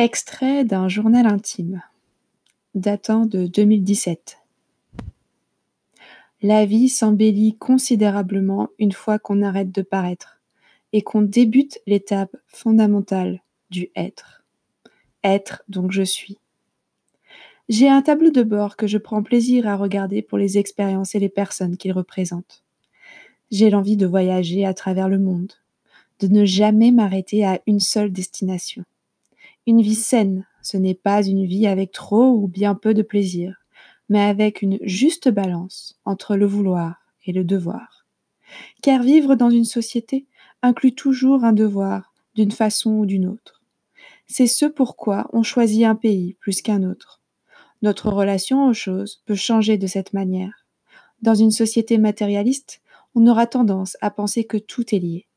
Extrait d'un journal intime datant de 2017. La vie s'embellit considérablement une fois qu'on arrête de paraître et qu'on débute l'étape fondamentale du être. Être donc je suis. J'ai un tableau de bord que je prends plaisir à regarder pour les expériences et les personnes qu'il représente. J'ai l'envie de voyager à travers le monde, de ne jamais m'arrêter à une seule destination. Une vie saine, ce n'est pas une vie avec trop ou bien peu de plaisir, mais avec une juste balance entre le vouloir et le devoir. Car vivre dans une société inclut toujours un devoir, d'une façon ou d'une autre. C'est ce pourquoi on choisit un pays plus qu'un autre. Notre relation aux choses peut changer de cette manière. Dans une société matérialiste, on aura tendance à penser que tout est lié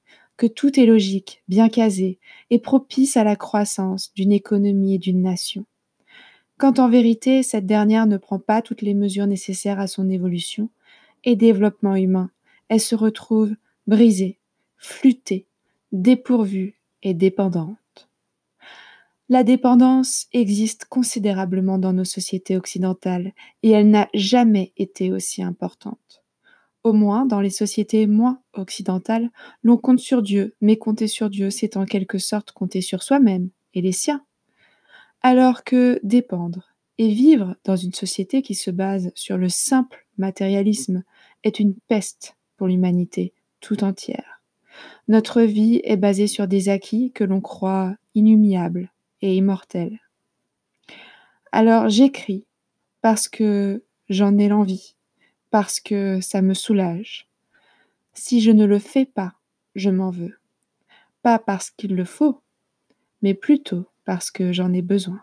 que tout est logique, bien casé, et propice à la croissance d'une économie et d'une nation. Quand en vérité cette dernière ne prend pas toutes les mesures nécessaires à son évolution et développement humain, elle se retrouve brisée, flûtée, dépourvue et dépendante. La dépendance existe considérablement dans nos sociétés occidentales et elle n'a jamais été aussi importante. Au moins, dans les sociétés moins occidentales, l'on compte sur Dieu, mais compter sur Dieu, c'est en quelque sorte compter sur soi-même et les siens. Alors que dépendre et vivre dans une société qui se base sur le simple matérialisme est une peste pour l'humanité tout entière. Notre vie est basée sur des acquis que l'on croit inhumiables et immortels. Alors j'écris parce que j'en ai l'envie parce que ça me soulage. Si je ne le fais pas, je m'en veux. Pas parce qu'il le faut, mais plutôt parce que j'en ai besoin.